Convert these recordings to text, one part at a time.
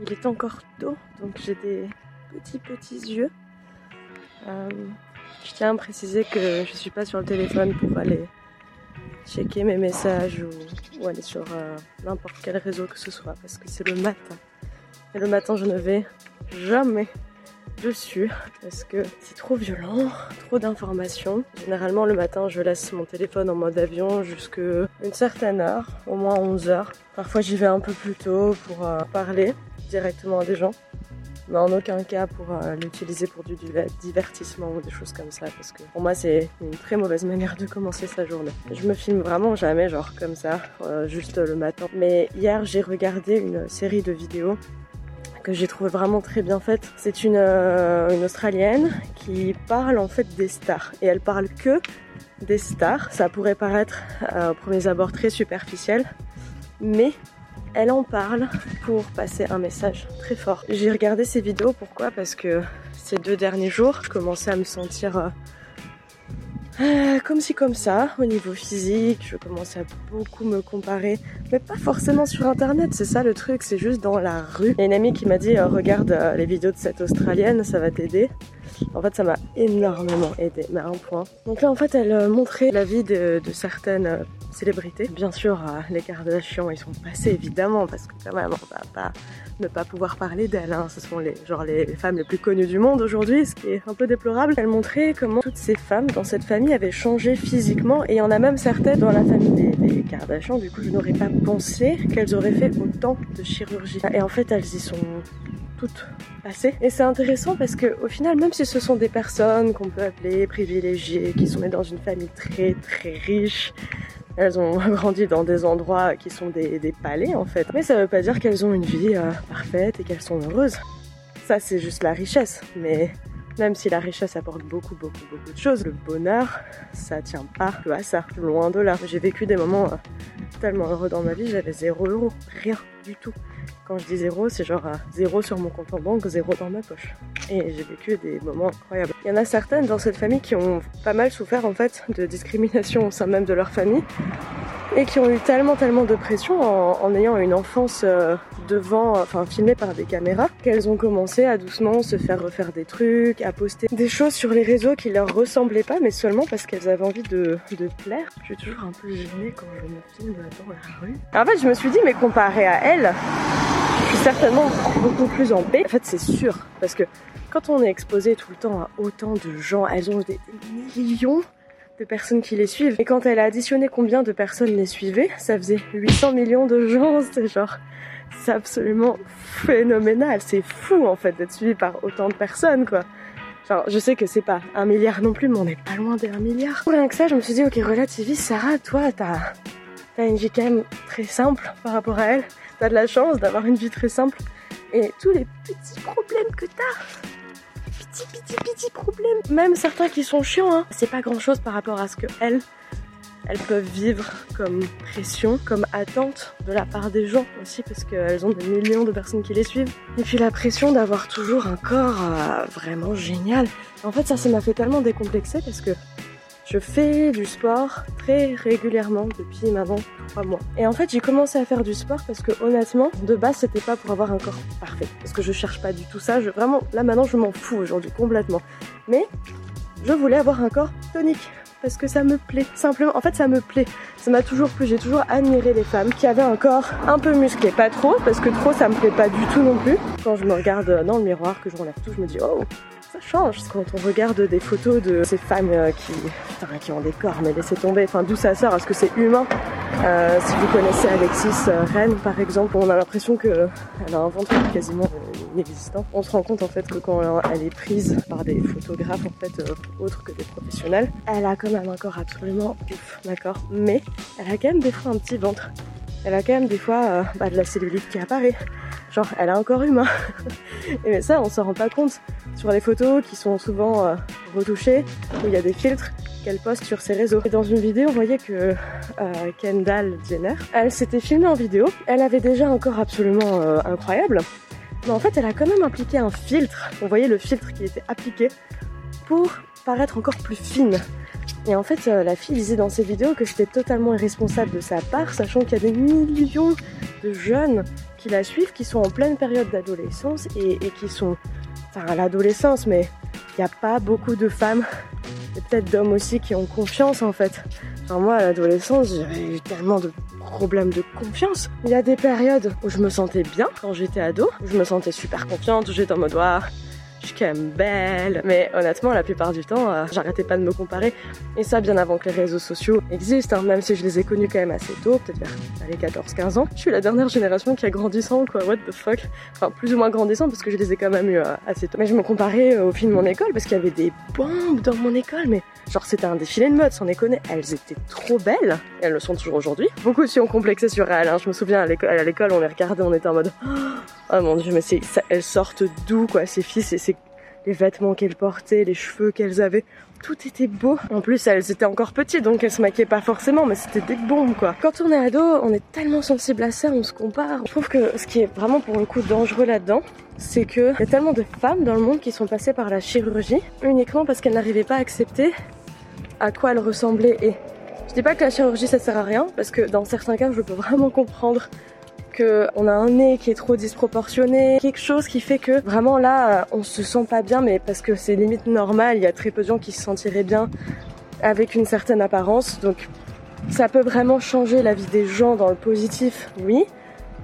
Il est encore tôt, donc j'ai des petits petits yeux. Euh, je tiens à préciser que je suis pas sur le téléphone pour aller checker mes messages ou, aller sur euh, n'importe quel réseau que ce soit parce que c'est le matin. Et le matin, je ne vais jamais dessus parce que c'est trop violent, trop d'informations. Généralement, le matin, je laisse mon téléphone en mode avion jusqu'à une certaine heure, au moins 11 heures. Parfois, j'y vais un peu plus tôt pour euh, parler directement à des gens mais en aucun cas pour euh, l'utiliser pour du, divertissement ou des choses comme ça parce que pour moi c'est une très mauvaise manière de commencer sa journée. Je me filme vraiment jamais genre comme ça, euh, juste le matin. Mais hier j'ai regardé une série de vidéos que j'ai trouvé vraiment très bien faite. C'est une, euh, une Australienne qui parle en fait des stars et elle parle que des stars. Ça pourrait paraître au premier abord très superficiel, mais elle en parle pour passer un message très fort. J'ai regardé ces vidéos, pourquoi? Parce que ces deux derniers jours, je commençais à me sentir euh, euh, comme si comme ça, au niveau physique, je commençais à beaucoup me comparer, mais pas forcément sur internet, c'est ça le truc, c'est juste dans la rue. Il y a une amie qui m'a dit euh, regarde les vidéos de cette Australienne, ça va t'aider. En fait, ça m'a énormément aidé, mais à un point. Donc là, en fait, elle montrait la vie de, certaines célébrités. Bien sûr, euh, les Kardashians, ils sont passés évidemment, parce que quand même, on va pas ne pas pouvoir parler d'elles. Hein. Ce sont les, genre les femmes les plus connues du monde aujourd'hui, ce qui est un peu déplorable. Elle montrait comment toutes ces femmes dans cette famille avaient changé physiquement, et il y en a même certaines dans la famille des, des Kardashians. Du coup, je n'aurais pas pensé qu'elles auraient fait autant de chirurgie. Et en fait, elles y sont toutes passées. Et c'est intéressant parce que au final, même si ce sont des personnes qu'on peut appeler privilégiées, qui sont nées dans une famille très très riche, elles ont grandi dans des endroits qui sont des, palais en fait. Mais ça veut pas dire qu'elles ont une vie euh, parfaite et qu'elles sont heureuses. Ça c'est juste la richesse. Mais même si la richesse apporte beaucoup, beaucoup, beaucoup de choses, le bonheur, ça tient pas à ça. Loin de là. J'ai vécu des moments euh, tellement heureux dans ma vie, j'avais zéro euro. Rien du tout. Quand je dis zéro, c'est genre euh, zéro sur mon compte en banque, zéro dans ma poche. Et j'ai vécu des moments incroyables. Il y en a certaines dans cette famille qui ont pas mal souffert en fait de discrimination au sein même de leur famille et qui ont eu tellement tellement de pression en, ayant une enfance euh, devant, enfin filmée par des caméras, qu'elles ont commencé à doucement se faire refaire des trucs, à poster des choses sur les réseaux qui leur ressemblaient pas, mais seulement parce qu'elles avaient envie de, de plaire. Je suis toujours un peu gênée quand je me filme dans la rue. En fait, je me suis dit, mais comparé à elle, je suis certainement beaucoup plus en paix. En fait, c'est sûr, parce que quand on est exposé tout le temps à autant de gens, elles ont des millions de personnes qui les suivent. Et quand elle a additionné combien de personnes les suivaient, ça faisait 800 millions de gens. C'est genre, c'est absolument phénoménal. C'est fou en fait d'être suivi par autant de personnes quoi. Je sais que c'est pas un milliard non plus, mais on est pas loin d'un milliard. Pour rien que ça, je me suis dit, ok, relativise, Sarah, toi, t'as as une vie quand même très simple par rapport à elle. T'as de la chance d'avoir une vie très simple. Et tous les petits problèmes que t'as, petits, petits, petits problèmes, même certains qui sont chiants, hein, c'est pas grand chose par rapport à ce que elles, elles peuvent vivre comme pression, comme attente de la part des gens aussi, parce qu'elles ont des millions de personnes qui les suivent. Et puis la pression d'avoir toujours un corps euh, vraiment génial. En fait, ça, ça m'a fait tellement décomplexer parce que je fais du sport très régulièrement depuis maintenant trois mois. Et en fait, j'ai commencé à faire du sport parce que honnêtement, de base, c'était pas pour avoir un corps parfait. Parce que je cherche pas du tout ça. Je, vraiment, là maintenant, je m'en fous aujourd'hui complètement. Mais je voulais avoir un corps tonique parce que ça me plaît. Simplement, en fait, ça me plaît. Ça m'a toujours plu. J'ai toujours admiré les femmes qui avaient un corps un peu musclé. Pas trop, parce que trop, ça me plaît pas du tout non plus. Quand je me regarde dans le miroir, que je relève tout, je me dis, oh, ça change quand on regarde des photos de ces femmes euh, qui, qui ont des corps, mais laissez tomber, enfin d'où ça sort, est-ce que c'est humain? Euh, Si vous connaissez Alexis euh, Rennes par exemple, on a l'impression qu'elle a un ventre quasiment inexistant. On se rend compte en fait que quand elle est prise par des photographes en fait autres que des professionnels, elle a quand même un corps absolument ouf, d'accord Mais elle a quand même des fois un petit ventre. Elle a quand même des fois bah, de la cellulite qui apparaît. Genre, elle a un corps humain. Et ça, on s'en rend pas compte sur les photos qui sont souvent euh, retouchées, où il y a des filtres qu'elle poste sur ses réseaux. Et dans une vidéo, on voyait que euh, Kendall Jenner, elle s'était filmée en vidéo. Elle avait déjà un corps absolument euh, incroyable. Mais en fait, elle a quand même appliqué un filtre. On voyait le filtre qui était appliqué pour paraître encore plus fine. Et en fait, euh, la fille disait dans ses vidéos que j'étais totalement irresponsable de sa part, sachant qu'il y a des millions de jeunes qui la suivent, qui sont en pleine période d'adolescence et, et, qui sont, enfin à l'adolescence, mais il n'y a pas beaucoup de femmes et peut-être d'hommes aussi qui ont confiance en fait. Enfin moi à l'adolescence j'avais eu tellement de problèmes de confiance. Il y a des périodes où je me sentais bien quand j'étais ado, où je me sentais super confiante, où j'étais en mode waouh je suis quand même belle. Mais honnêtement, la plupart du temps, euh, j'arrêtais pas de me comparer. Et ça, bien avant que les réseaux sociaux existent, hein, même si je les ai connus quand même assez tôt, peut-être vers les 14-15 ans. Je suis la dernière génération qui a grandissant, quoi. What the fuck? Enfin, plus ou moins grandissant parce que je les ai quand même eu euh, assez tôt. Mais je me comparais euh, au film de mon école parce qu'il y avait des bombes dans mon école, mais genre c'était un défilé de mode, sans déconner. Elles étaient trop belles. Et elles le sont toujours aujourd'hui. Beaucoup aussi ont complexé sur elles. Hein. Je me souviens à l'école, on les regardait, on était en mode Oh mon dieu, mais c'est, elles sortent d'où quoi Ces filles, c'est les vêtements qu'elles portaient, les cheveux qu'elles avaient. Tout était beau. En plus, elles étaient encore petites, donc elles se maquillaient pas forcément, mais c'était des bombes, quoi. Quand on est ado, on est tellement sensible à ça, on se compare. Je trouve que ce qui est vraiment pour le coup dangereux là-dedans, c'est que y a tellement de femmes dans le monde qui sont passées par la chirurgie uniquement parce qu'elles n'arrivaient pas à accepter à quoi elles ressemblaient et je dis pas que la chirurgie ça sert à rien parce que dans certains cas je peux vraiment comprendre qu'on a un nez qui est trop disproportionné, quelque chose qui fait que vraiment là on se sent pas bien mais parce que c'est limite normal, il y a très peu de gens qui se sentiraient bien avec une certaine apparence donc ça peut vraiment changer la vie des gens dans le positif, oui.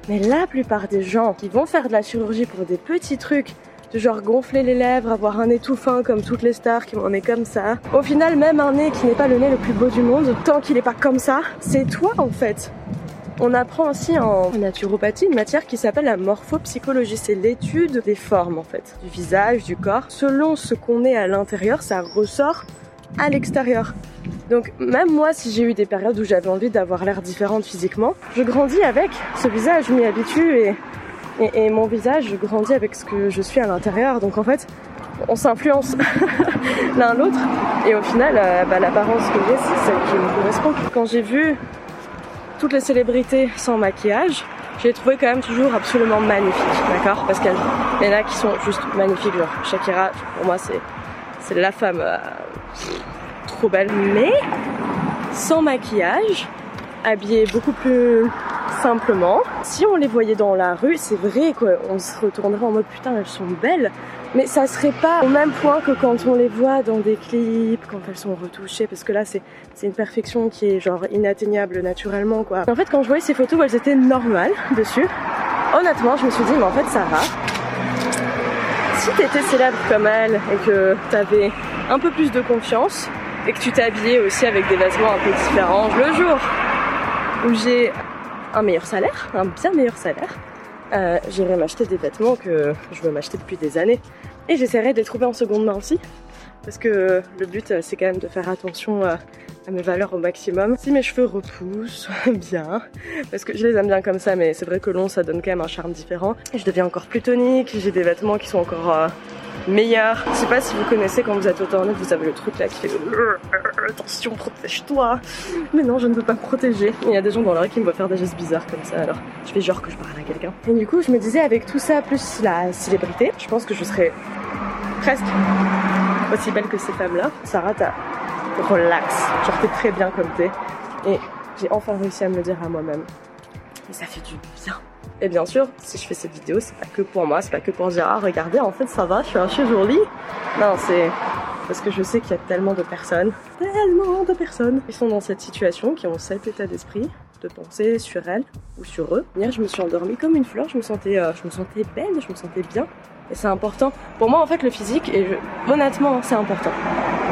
Mais la plupart des gens qui vont faire de la chirurgie pour des petits trucs, de genre gonfler les lèvres, avoir un nez tout fin comme toutes les stars qui un nez comme ça. Au final, même un nez qui n'est pas le nez le plus beau du monde, tant qu'il n'est pas comme ça, c'est toi en fait. On apprend aussi en naturopathie une matière qui s'appelle la morphopsychologie. C'est l'étude des formes en fait, du visage, du corps. Selon ce qu'on est à l'intérieur, ça ressort à l'extérieur. Donc même moi, si j'ai eu des périodes où j'avais envie d'avoir l'air différente physiquement, je grandis avec ce visage, je m'y habitue et, et, mon visage, je grandis avec ce que je suis à l'intérieur. Donc en fait, on s'influence l'un l'autre et au final, euh, bah, l'apparence que j'ai, c'est celle qui me correspond. Quand j'ai vu toutes les célébrités sans maquillage, je les trouvais quand même toujours absolument magnifiques, d'accord? Parce qu'il y en a qui sont juste magnifiques, genre Shakira, pour moi c'est la femme euh, trop belle, mais sans maquillage, habillée beaucoup plus simplement. Si on les voyait dans la rue, c'est vrai quoi, on se retournerait en mode putain elles sont belles, mais ça serait pas au même point que quand on les voit dans des clips, quand elles sont retouchées, parce que là c'est une perfection qui est genre inatteignable naturellement quoi. En fait quand je voyais ces photos, elles étaient normales dessus. Honnêtement, je me suis dit mais en fait va. Si t'étais célèbre comme elle et que t'avais un peu plus de confiance et que tu t'habillais aussi avec des vêtements un peu différents, le jour où j'ai un meilleur salaire, un bien meilleur salaire, euh, j'irai m'acheter des vêtements que je veux m'acheter depuis des années. Et j'essaierai de les trouver en seconde main aussi. Parce que le but, c'est quand même de faire attention à, mes valeurs au maximum. Si mes cheveux repoussent bien, parce que je les aime bien comme ça, mais c'est vrai que long, ça donne quand même un charme différent. Je deviens encore plus tonique, j'ai des vêtements qui sont encore euh, meilleur. Je sais pas si vous connaissez quand vous êtes au tournée, vous avez le truc là qui fait attention, protège-toi. Mais non, je ne veux pas me protéger. Il y a des gens dans rue qui me voient faire des gestes bizarres comme ça, alors je fais genre que je parle à quelqu'un. Et du coup, je me disais avec tout ça plus la célébrité, je pense que je serais presque aussi belle que ces femmes-là. Sarah, t'as relax, genre t'es très bien comme t'es. Et j'ai enfin réussi à me le dire à moi-même. Et ça fait du bien. Et bien sûr, si je fais cette vidéo, c'est pas que pour moi, c'est pas que pour dire ah regardez, en fait ça va, je suis un jolie. Non, c'est parce que je sais qu'il y a tellement de personnes, tellement de personnes qui sont dans cette situation, qui ont cet état d'esprit de penser sur elles ou sur eux. Hier, je me suis endormie comme une fleur, je me sentais, euh, je me sentais belle, je me sentais bien. Et c'est important. Pour moi, en fait, le physique, honnêtement, c'est important.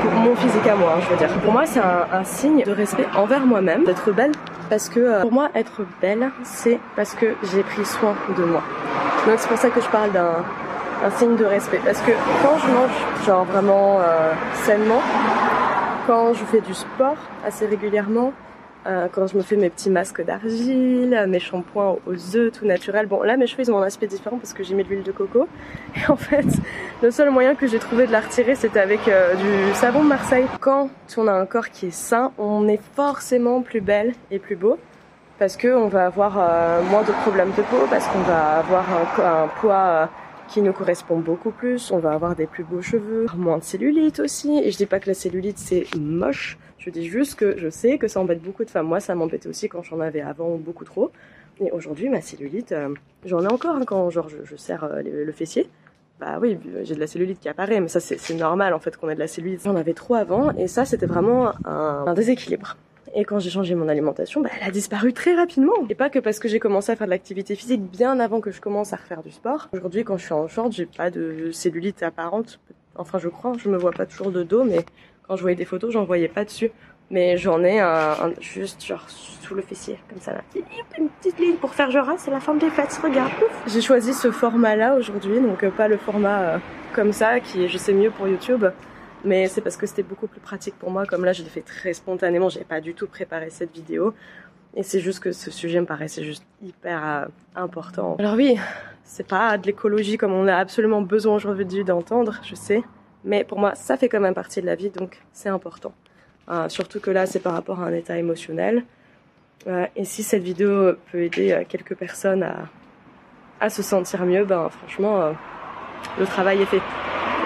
Pour mon physique à moi, hein, je veux dire. Pour moi, c'est un, signe de respect envers moi-même, d'être belle parce que euh, pour moi être belle c'est parce que j'ai pris soin de moi donc c'est pour ça que je parle d'un signe de respect parce que quand je mange genre vraiment euh, sainement quand je fais du sport assez régulièrement euh, quand je me fais mes petits masques d'argile, mes shampoings aux œufs tout naturel. Bon là mes cheveux ils ont un aspect différent parce que j'ai mis de l'huile de coco. Et en fait le seul moyen que j'ai trouvé de la retirer c'était avec euh, du savon de Marseille. Quand on a un corps qui est sain, on est forcément plus belle et plus beau parce qu'on va avoir euh, moins de problèmes de peau, parce qu'on va avoir un poids qui nous correspond beaucoup plus. On va avoir des plus beaux cheveux, moins de cellulite aussi. Et je dis pas que la cellulite c'est moche. Je dis juste que je sais que ça embête beaucoup de femmes. Moi, ça m'embêtait aussi quand j'en avais avant beaucoup trop. Et aujourd'hui, ma cellulite, euh, j'en ai encore hein, quand genre je, je serre euh, le, fessier. Bah oui, j'ai de la cellulite qui apparaît, mais ça c'est normal en fait qu'on ait de la cellulite. J'en avais trop avant et ça c'était vraiment un déséquilibre. Et quand j'ai changé mon alimentation, bah, elle a disparu très rapidement. Et pas que parce que j'ai commencé à faire de l'activité physique bien avant que je commence à refaire du sport. Aujourd'hui, quand je suis en short, j'ai pas de cellulite apparente. Enfin, je crois, je me vois pas toujours de dos, mais quand je voyais des photos, j'en voyais pas dessus. Mais j'en ai un, juste genre sous le fessier, comme ça là. Une petite ligne pour faire genre, ah, c'est la forme des fesses, regarde. J'ai choisi ce format là aujourd'hui, donc euh, pas le format euh, comme ça, qui est, je sais, mieux pour YouTube mais c'est parce que c'était beaucoup plus pratique pour moi. Comme là, je l'ai fait très spontanément, j'avais pas du tout préparé cette vidéo. Et c'est juste que ce sujet me paraissait juste hyper euh, important. Alors oui, c'est pas de l'écologie comme on a absolument besoin aujourd'hui d'entendre, je sais. Mais pour moi, ça fait quand même partie de la vie, donc c'est important. Euh, surtout que là, c'est par rapport à un état émotionnel. Euh, et si cette vidéo peut aider quelques personnes à, à se sentir mieux, ben franchement, le travail est fait.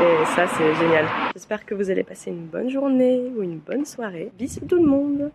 Et ça, c'est génial. J'espère que vous allez passer une bonne journée ou une bonne soirée. Bisous tout le monde